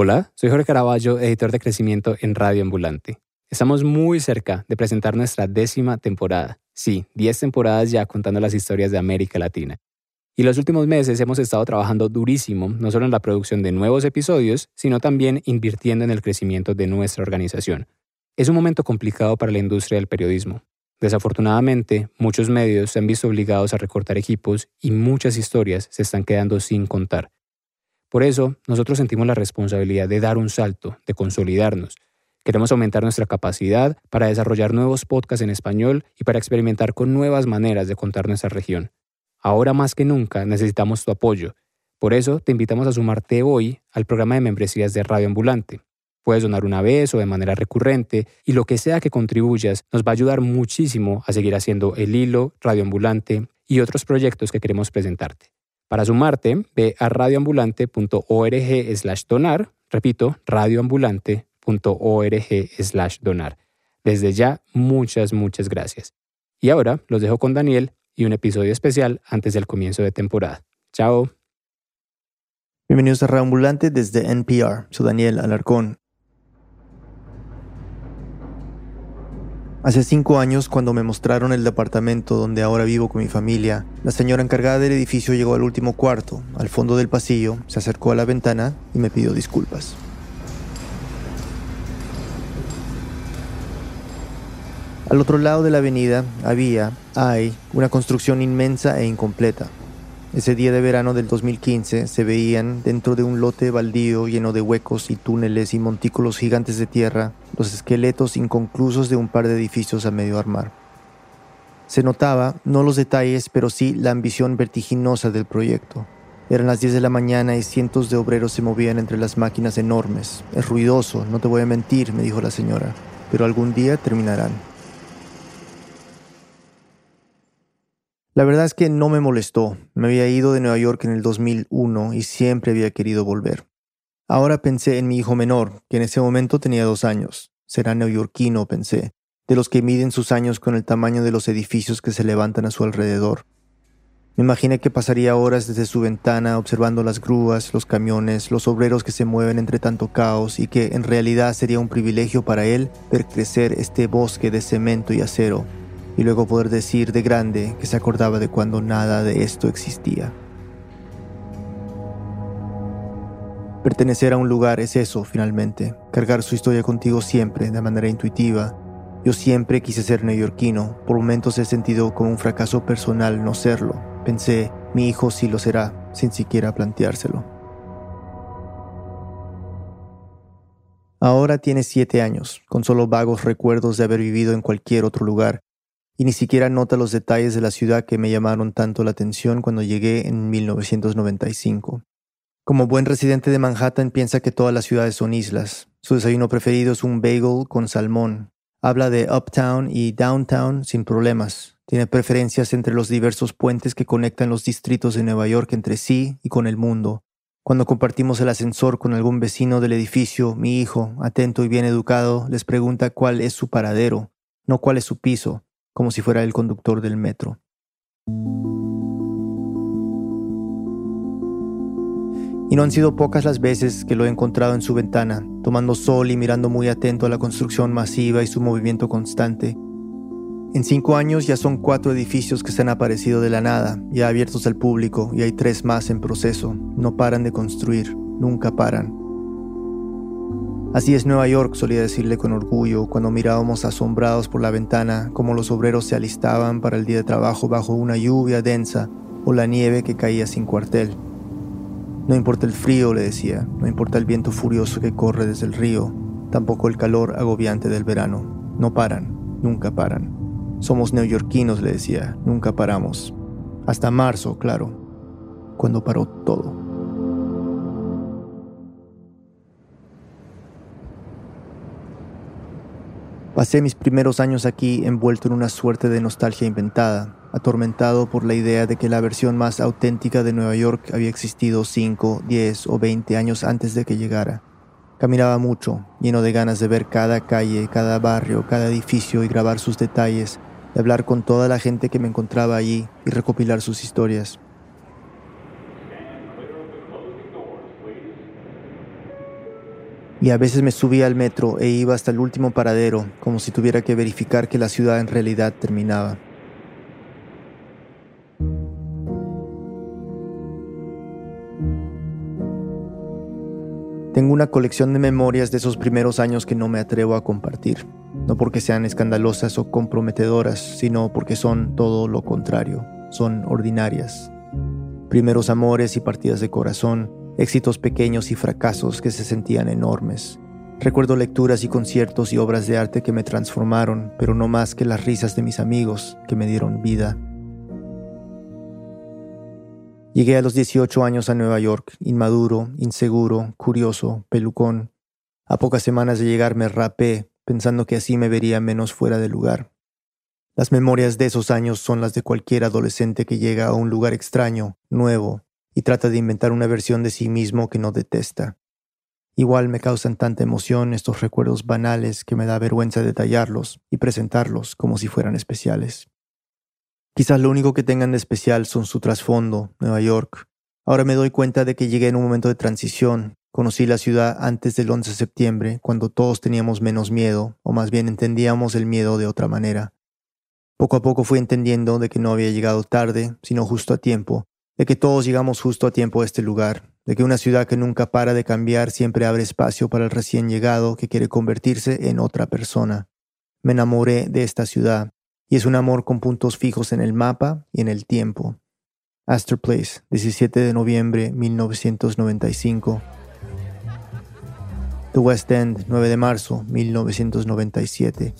Hola, soy Jorge Caraballo, editor de crecimiento en Radio Ambulante. Estamos muy cerca de presentar nuestra décima temporada. Sí, 10 temporadas ya contando las historias de América Latina. Y los últimos meses hemos estado trabajando durísimo, no solo en la producción de nuevos episodios, sino también invirtiendo en el crecimiento de nuestra organización. Es un momento complicado para la industria del periodismo. Desafortunadamente, muchos medios se han visto obligados a recortar equipos y muchas historias se están quedando sin contar. Por eso, nosotros sentimos la responsabilidad de dar un salto, de consolidarnos. Queremos aumentar nuestra capacidad para desarrollar nuevos podcasts en español y para experimentar con nuevas maneras de contar nuestra región. Ahora más que nunca necesitamos tu apoyo. Por eso te invitamos a sumarte hoy al programa de membresías de Radio Ambulante. Puedes donar una vez o de manera recurrente y lo que sea que contribuyas nos va a ayudar muchísimo a seguir haciendo el hilo, Radio Ambulante y otros proyectos que queremos presentarte. Para sumarte, ve a radioambulante.org slash donar, repito, radioambulante.org slash donar. Desde ya, muchas, muchas gracias. Y ahora los dejo con Daniel y un episodio especial antes del comienzo de temporada. Chao. Bienvenidos a Radio Ambulante desde NPR. Soy Daniel Alarcón. Hace cinco años, cuando me mostraron el departamento donde ahora vivo con mi familia, la señora encargada del edificio llegó al último cuarto, al fondo del pasillo, se acercó a la ventana y me pidió disculpas. Al otro lado de la avenida había, hay, una construcción inmensa e incompleta. Ese día de verano del 2015 se veían, dentro de un lote baldío lleno de huecos y túneles y montículos gigantes de tierra, los esqueletos inconclusos de un par de edificios a medio armar. Se notaba, no los detalles, pero sí la ambición vertiginosa del proyecto. Eran las 10 de la mañana y cientos de obreros se movían entre las máquinas enormes. Es ruidoso, no te voy a mentir, me dijo la señora, pero algún día terminarán. La verdad es que no me molestó. Me había ido de Nueva York en el 2001 y siempre había querido volver. Ahora pensé en mi hijo menor, que en ese momento tenía dos años. Será neoyorquino, pensé, de los que miden sus años con el tamaño de los edificios que se levantan a su alrededor. Me imaginé que pasaría horas desde su ventana observando las grúas, los camiones, los obreros que se mueven entre tanto caos y que en realidad sería un privilegio para él ver crecer este bosque de cemento y acero y luego poder decir de grande que se acordaba de cuando nada de esto existía. Pertenecer a un lugar es eso, finalmente, cargar su historia contigo siempre, de manera intuitiva. Yo siempre quise ser neoyorquino, por momentos he sentido como un fracaso personal no serlo. Pensé, mi hijo sí lo será, sin siquiera planteárselo. Ahora tiene siete años, con solo vagos recuerdos de haber vivido en cualquier otro lugar, y ni siquiera nota los detalles de la ciudad que me llamaron tanto la atención cuando llegué en 1995. Como buen residente de Manhattan piensa que todas las ciudades son islas. Su desayuno preferido es un bagel con salmón. Habla de uptown y downtown sin problemas. Tiene preferencias entre los diversos puentes que conectan los distritos de Nueva York entre sí y con el mundo. Cuando compartimos el ascensor con algún vecino del edificio, mi hijo, atento y bien educado, les pregunta cuál es su paradero, no cuál es su piso como si fuera el conductor del metro. Y no han sido pocas las veces que lo he encontrado en su ventana, tomando sol y mirando muy atento a la construcción masiva y su movimiento constante. En cinco años ya son cuatro edificios que se han aparecido de la nada, ya abiertos al público, y hay tres más en proceso. No paran de construir, nunca paran. Así es Nueva York, solía decirle con orgullo cuando mirábamos asombrados por la ventana cómo los obreros se alistaban para el día de trabajo bajo una lluvia densa o la nieve que caía sin cuartel. No importa el frío, le decía, no importa el viento furioso que corre desde el río, tampoco el calor agobiante del verano. No paran, nunca paran. Somos neoyorquinos, le decía, nunca paramos. Hasta marzo, claro, cuando paró todo. Pasé mis primeros años aquí envuelto en una suerte de nostalgia inventada, atormentado por la idea de que la versión más auténtica de Nueva York había existido 5, 10 o 20 años antes de que llegara. Caminaba mucho, lleno de ganas de ver cada calle, cada barrio, cada edificio y grabar sus detalles, de hablar con toda la gente que me encontraba allí y recopilar sus historias. Y a veces me subía al metro e iba hasta el último paradero, como si tuviera que verificar que la ciudad en realidad terminaba. Tengo una colección de memorias de esos primeros años que no me atrevo a compartir, no porque sean escandalosas o comprometedoras, sino porque son todo lo contrario, son ordinarias. Primeros amores y partidas de corazón, éxitos pequeños y fracasos que se sentían enormes. Recuerdo lecturas y conciertos y obras de arte que me transformaron, pero no más que las risas de mis amigos que me dieron vida. Llegué a los 18 años a Nueva York, inmaduro, inseguro, curioso, pelucón. A pocas semanas de llegar me rapé, pensando que así me vería menos fuera de lugar. Las memorias de esos años son las de cualquier adolescente que llega a un lugar extraño, nuevo, y trata de inventar una versión de sí mismo que no detesta. Igual me causan tanta emoción estos recuerdos banales que me da vergüenza detallarlos y presentarlos como si fueran especiales. Quizás lo único que tengan de especial son su trasfondo, Nueva York. Ahora me doy cuenta de que llegué en un momento de transición. Conocí la ciudad antes del 11 de septiembre, cuando todos teníamos menos miedo, o más bien entendíamos el miedo de otra manera. Poco a poco fui entendiendo de que no había llegado tarde, sino justo a tiempo, de que todos llegamos justo a tiempo a este lugar, de que una ciudad que nunca para de cambiar siempre abre espacio para el recién llegado que quiere convertirse en otra persona. Me enamoré de esta ciudad, y es un amor con puntos fijos en el mapa y en el tiempo. Astor Place, 17 de noviembre 1995. The West End, 9 de marzo 1997.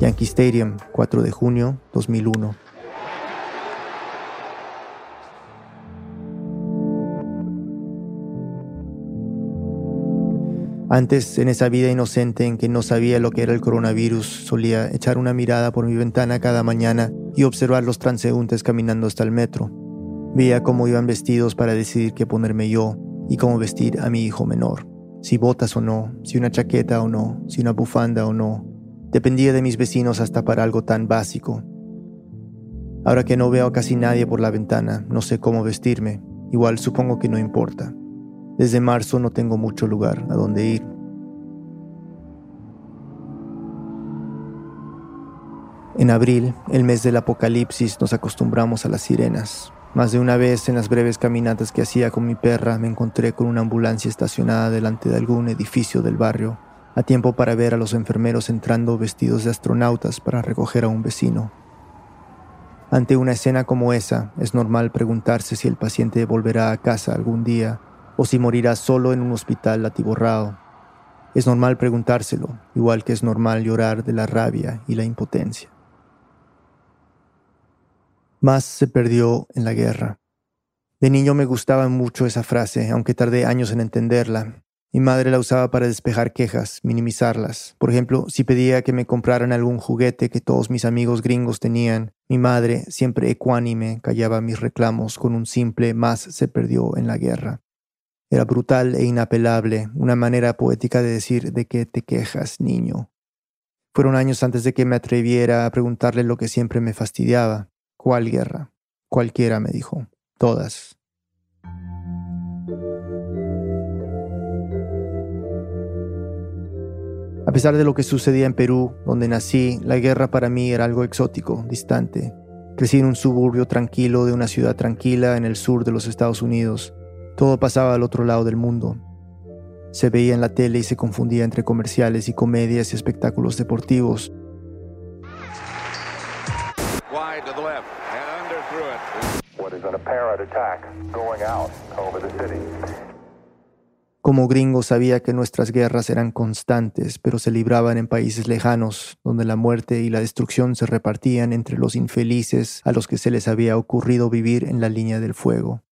Yankee Stadium, 4 de junio 2001. Antes, en esa vida inocente en que no sabía lo que era el coronavirus, solía echar una mirada por mi ventana cada mañana y observar los transeúntes caminando hasta el metro. Veía cómo iban vestidos para decidir qué ponerme yo y cómo vestir a mi hijo menor. Si botas o no, si una chaqueta o no, si una bufanda o no, Dependía de mis vecinos hasta para algo tan básico. Ahora que no veo a casi nadie por la ventana, no sé cómo vestirme. Igual supongo que no importa. Desde marzo no tengo mucho lugar a donde ir. En abril, el mes del apocalipsis, nos acostumbramos a las sirenas. Más de una vez en las breves caminatas que hacía con mi perra me encontré con una ambulancia estacionada delante de algún edificio del barrio a tiempo para ver a los enfermeros entrando vestidos de astronautas para recoger a un vecino. Ante una escena como esa, es normal preguntarse si el paciente volverá a casa algún día o si morirá solo en un hospital atiborrado. Es normal preguntárselo, igual que es normal llorar de la rabia y la impotencia. Más se perdió en la guerra. De niño me gustaba mucho esa frase, aunque tardé años en entenderla, mi madre la usaba para despejar quejas, minimizarlas. Por ejemplo, si pedía que me compraran algún juguete que todos mis amigos gringos tenían, mi madre, siempre ecuánime, callaba mis reclamos con un simple más se perdió en la guerra. Era brutal e inapelable, una manera poética de decir de qué te quejas, niño. Fueron años antes de que me atreviera a preguntarle lo que siempre me fastidiaba. ¿Cuál guerra? Cualquiera, me dijo. Todas. A pesar de lo que sucedía en Perú, donde nací, la guerra para mí era algo exótico, distante. Crecí en un suburbio tranquilo de una ciudad tranquila en el sur de los Estados Unidos. Todo pasaba al otro lado del mundo. Se veía en la tele y se confundía entre comerciales y comedias y espectáculos deportivos. Como gringo sabía que nuestras guerras eran constantes, pero se libraban en países lejanos, donde la muerte y la destrucción se repartían entre los infelices a los que se les había ocurrido vivir en la línea del fuego.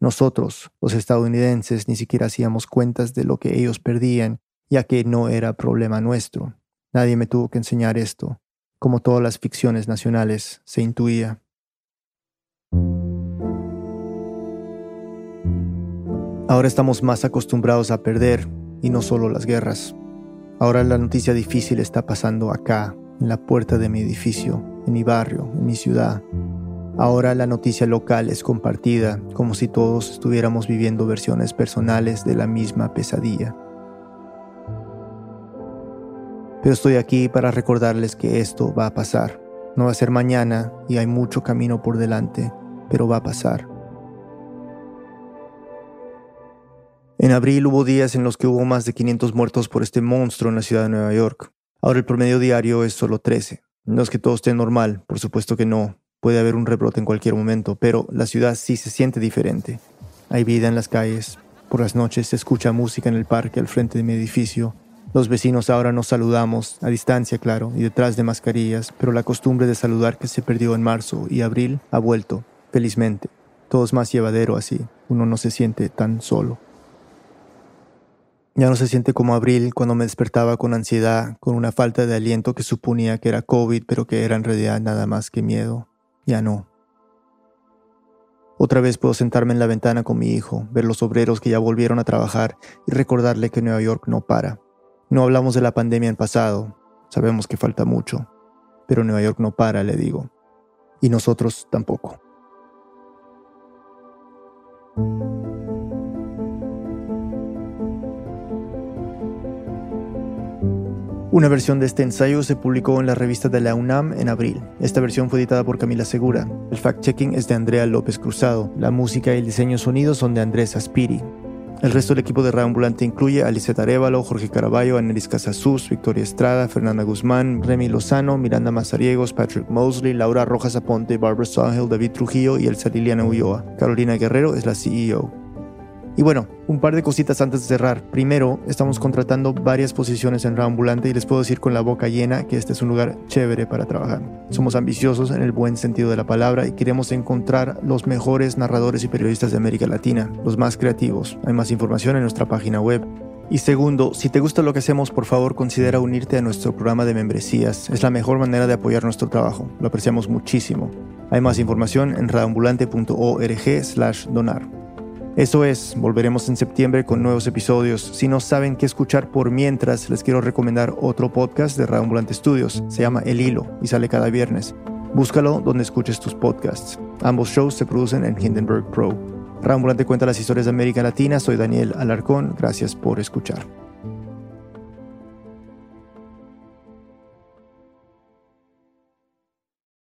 Nosotros, los estadounidenses, ni siquiera hacíamos cuentas de lo que ellos perdían, ya que no era problema nuestro. Nadie me tuvo que enseñar esto. Como todas las ficciones nacionales, se intuía. Ahora estamos más acostumbrados a perder y no solo las guerras. Ahora la noticia difícil está pasando acá, en la puerta de mi edificio, en mi barrio, en mi ciudad. Ahora la noticia local es compartida, como si todos estuviéramos viviendo versiones personales de la misma pesadilla. Pero estoy aquí para recordarles que esto va a pasar. No va a ser mañana y hay mucho camino por delante, pero va a pasar. En abril hubo días en los que hubo más de 500 muertos por este monstruo en la ciudad de Nueva York. Ahora el promedio diario es solo 13. No es que todo esté normal, por supuesto que no. Puede haber un rebrote en cualquier momento, pero la ciudad sí se siente diferente. Hay vida en las calles. Por las noches se escucha música en el parque al frente de mi edificio. Los vecinos ahora nos saludamos, a distancia claro, y detrás de mascarillas, pero la costumbre de saludar que se perdió en marzo y abril ha vuelto, felizmente. Todo es más llevadero así. Uno no se siente tan solo. Ya no se siente como abril cuando me despertaba con ansiedad, con una falta de aliento que suponía que era COVID, pero que era en realidad nada más que miedo. Ya no. Otra vez puedo sentarme en la ventana con mi hijo, ver los obreros que ya volvieron a trabajar y recordarle que Nueva York no para. No hablamos de la pandemia en pasado, sabemos que falta mucho, pero Nueva York no para, le digo. Y nosotros tampoco. Una versión de este ensayo se publicó en la revista de la UNAM en abril. Esta versión fue editada por Camila Segura. El fact-checking es de Andrea López Cruzado. La música y el diseño sonido son de Andrés Aspiri. El resto del equipo de Reambulante incluye a Lisette Arevalo, Jorge Caraballo, Anelis Casasus, Victoria Estrada, Fernanda Guzmán, Remy Lozano, Miranda Mazariegos, Patrick Mosley, Laura Rojas Aponte, Barbara Sawhill, David Trujillo y Elsa Liliana Ulloa. Carolina Guerrero es la CEO. Y bueno, un par de cositas antes de cerrar. Primero, estamos contratando varias posiciones en Reambulante y les puedo decir con la boca llena que este es un lugar chévere para trabajar. Somos ambiciosos en el buen sentido de la palabra y queremos encontrar los mejores narradores y periodistas de América Latina, los más creativos. Hay más información en nuestra página web. Y segundo, si te gusta lo que hacemos, por favor considera unirte a nuestro programa de membresías. Es la mejor manera de apoyar nuestro trabajo. Lo apreciamos muchísimo. Hay más información en radioambulante.org/donar. Eso es, volveremos en septiembre con nuevos episodios. Si no saben qué escuchar por mientras, les quiero recomendar otro podcast de Radio Ambulante Studios. Se llama El Hilo y sale cada viernes. Búscalo donde escuches tus podcasts. Ambos shows se producen en Hindenburg Pro. Radio Ambulante cuenta las historias de América Latina. Soy Daniel Alarcón. Gracias por escuchar.